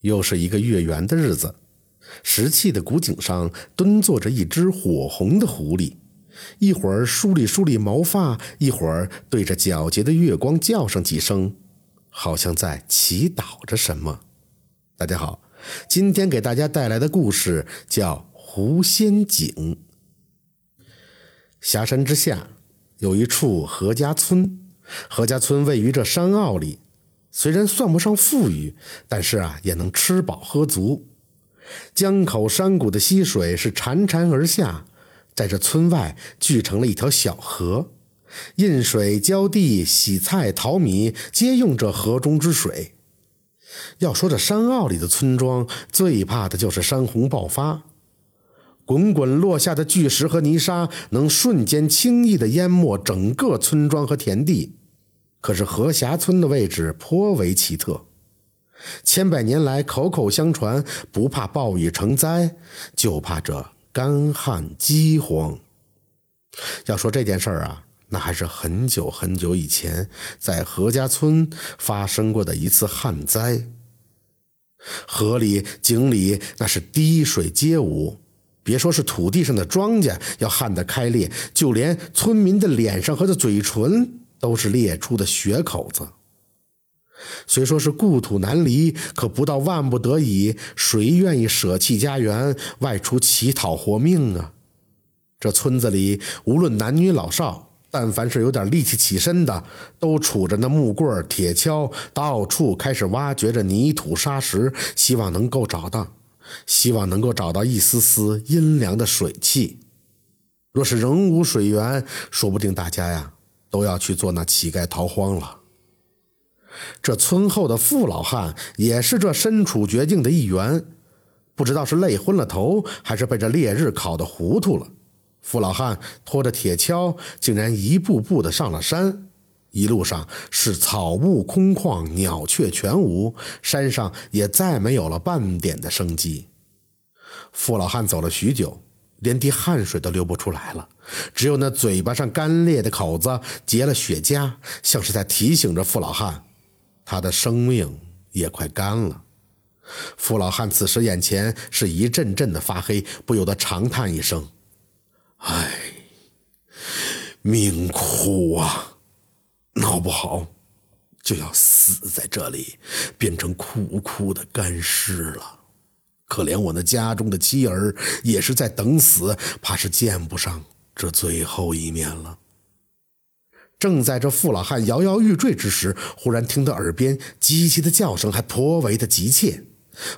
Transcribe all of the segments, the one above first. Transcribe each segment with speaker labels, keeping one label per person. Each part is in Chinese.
Speaker 1: 又是一个月圆的日子，石砌的古井上蹲坐着一只火红的狐狸，一会儿梳理梳理毛发，一会儿对着皎洁的月光叫上几声，好像在祈祷着什么。大家好，今天给大家带来的故事叫《狐仙井》。峡山之下有一处何家村，何家村位于这山坳里。虽然算不上富裕，但是啊，也能吃饱喝足。江口山谷的溪水是潺潺而下，在这村外聚成了一条小河，印水、浇地、洗菜、淘米，皆用这河中之水。要说这山坳里的村庄，最怕的就是山洪爆发，滚滚落下的巨石和泥沙，能瞬间轻易的淹没整个村庄和田地。可是何峡村的位置颇为奇特，千百年来口口相传，不怕暴雨成灾，就怕这干旱饥荒。要说这件事儿啊，那还是很久很久以前，在何家村发生过的一次旱灾。河里、井里那是滴水皆无，别说是土地上的庄稼要旱得开裂，就连村民的脸上和这嘴唇。都是裂出的血口子。虽说是故土难离，可不到万不得已，谁愿意舍弃家园外出乞讨活命啊？这村子里无论男女老少，但凡是有点力气起身的，都杵着那木棍、铁锹，到处开始挖掘着泥土沙石，希望能够找到，希望能够找到一丝丝阴凉的水汽。若是仍无水源，说不定大家呀。都要去做那乞丐逃荒了。这村后的傅老汉也是这身处绝境的一员，不知道是累昏了头，还是被这烈日烤得糊涂了。傅老汉拖着铁锹，竟然一步步的上了山。一路上是草木空旷，鸟雀全无，山上也再没有了半点的生机。傅老汉走了许久。连滴汗水都流不出来了，只有那嘴巴上干裂的口子结了血痂，像是在提醒着傅老汉，他的生命也快干了。傅老汉此时眼前是一阵阵的发黑，不由得长叹一声：“唉，命苦啊！闹不好就要死在这里，变成苦苦的干尸了。”可怜我那家中的妻儿也是在等死，怕是见不上这最后一面了。正在这傅老汉摇摇欲坠之时，忽然听到耳边机器的叫声，还颇为的急切。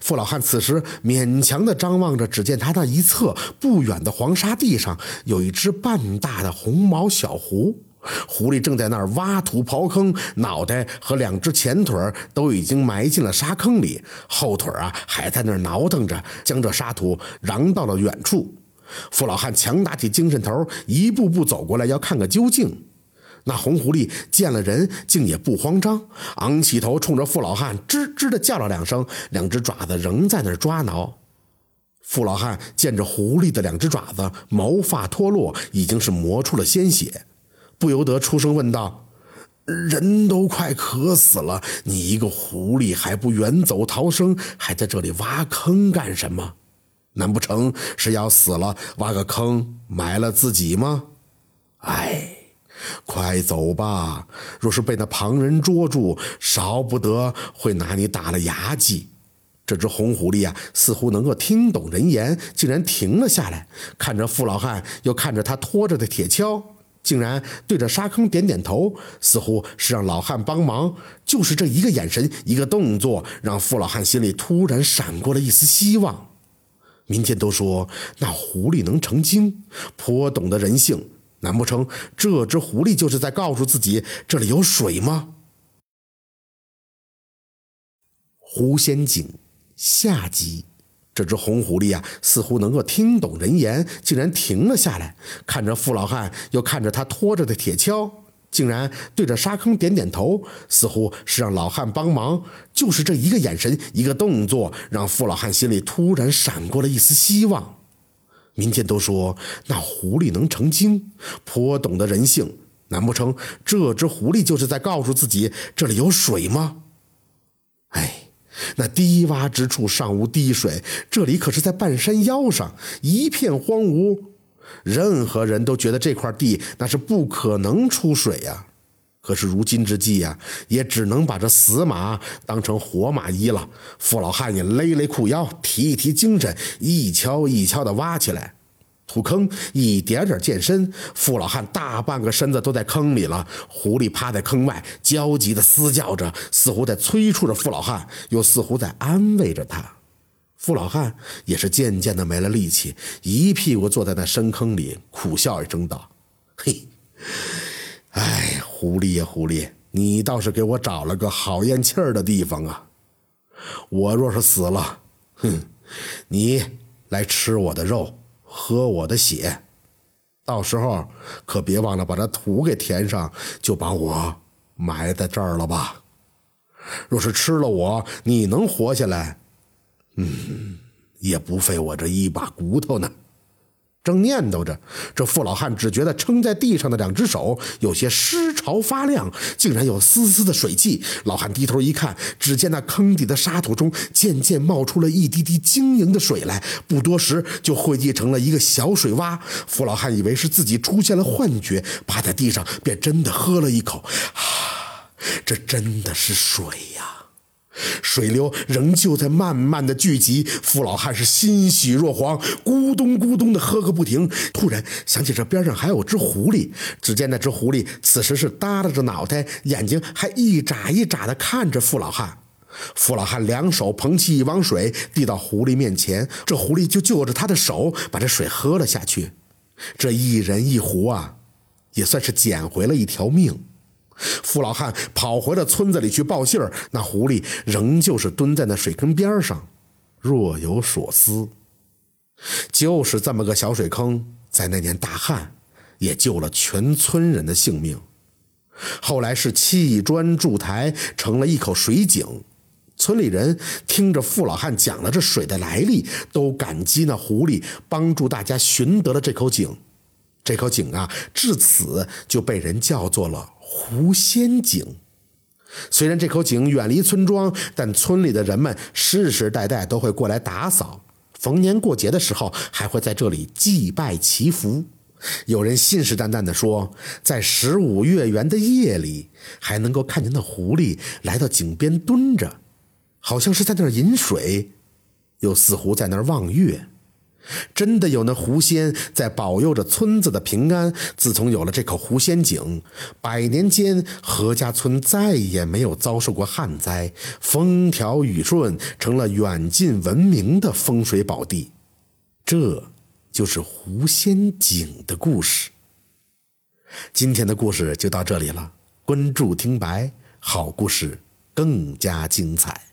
Speaker 1: 傅老汉此时勉强的张望着，只见他那一侧不远的黄沙地上有一只半大的红毛小狐。狐狸正在那儿挖土刨坑，脑袋和两只前腿都已经埋进了沙坑里，后腿啊还在那儿挠腾着，将这沙土扬到了远处。傅老汉强打起精神头，一步步走过来，要看个究竟。那红狐狸见了人，竟也不慌张，昂起头，冲着傅老汉吱吱的叫了两声，两只爪子仍在那儿抓挠。傅老汉见着狐狸的两只爪子毛发脱落，已经是磨出了鲜血。不由得出声问道：“人都快渴死了，你一个狐狸还不远走逃生，还在这里挖坑干什么？难不成是要死了挖个坑埋了自己吗？哎，快走吧！若是被那旁人捉住，少不得会拿你打了牙祭。”这只红狐狸啊，似乎能够听懂人言，竟然停了下来，看着傅老汉，又看着他拖着的铁锹。竟然对着沙坑点点头，似乎是让老汉帮忙。就是这一个眼神，一个动作，让傅老汉心里突然闪过了一丝希望。民间都说那狐狸能成精，颇懂得人性。难不成这只狐狸就是在告诉自己这里有水吗？狐仙井下集。这只红狐狸啊，似乎能够听懂人言，竟然停了下来，看着傅老汉，又看着他拖着的铁锹，竟然对着沙坑点点头，似乎是让老汉帮忙。就是这一个眼神，一个动作，让傅老汉心里突然闪过了一丝希望。民间都说那狐狸能成精，颇懂得人性。难不成这只狐狸就是在告诉自己这里有水吗？哎。那低洼之处尚无滴水，这里可是在半山腰上，一片荒芜，任何人都觉得这块地那是不可能出水呀。可是如今之计呀，也只能把这死马当成活马医了。傅老汉也勒勒裤腰，提一提精神，一锹一锹的挖起来。土坑一点点渐深，傅老汉大半个身子都在坑里了。狐狸趴在坑外，焦急地嘶叫着，似乎在催促着傅老汉，又似乎在安慰着他。傅老汉也是渐渐的没了力气，一屁股坐在那深坑里，苦笑一声道：“嘿。”哎，狐狸呀，狐狸，你倒是给我找了个好咽气儿的地方啊！我若是死了，哼，你来吃我的肉，喝我的血，到时候可别忘了把这土给填上，就把我埋在这儿了吧。若是吃了我，你能活下来，嗯，也不费我这一把骨头呢。正念叨着，这傅老汉只觉得撑在地上的两只手有些湿潮发亮，竟然有丝丝的水汽。老汉低头一看，只见那坑底的沙土中渐渐冒出了一滴滴晶莹的水来，不多时就汇集成了一个小水洼。傅老汉以为是自己出现了幻觉，趴在地上便真的喝了一口，啊，这真的是水呀！水流仍旧在慢慢的聚集，傅老汉是欣喜若狂，咕咚咕咚的喝个不停。突然想起这边上还有只狐狸，只见那只狐狸此时是耷拉着脑袋，眼睛还一眨一眨的看着傅老汉。傅老汉两手捧起一汪水，递到狐狸面前，这狐狸就就着他的手把这水喝了下去。这一人一壶啊，也算是捡回了一条命。傅老汉跑回了村子里去报信儿，那狐狸仍旧是蹲在那水坑边上，若有所思。就是这么个小水坑，在那年大旱，也救了全村人的性命。后来是砌砖筑台，成了一口水井。村里人听着傅老汉讲了这水的来历，都感激那狐狸帮助大家寻得了这口井。这口井啊，至此就被人叫做了。狐仙井，虽然这口井远离村庄，但村里的人们世世代代都会过来打扫。逢年过节的时候，还会在这里祭拜祈福。有人信誓旦旦地说，在十五月圆的夜里，还能够看见那狐狸来到井边蹲着，好像是在那儿饮水，又似乎在那儿望月。真的有那狐仙在保佑着村子的平安。自从有了这口狐仙井，百年间何家村再也没有遭受过旱灾，风调雨顺，成了远近闻名的风水宝地。这就是狐仙井的故事。今天的故事就到这里了，关注听白，好故事更加精彩。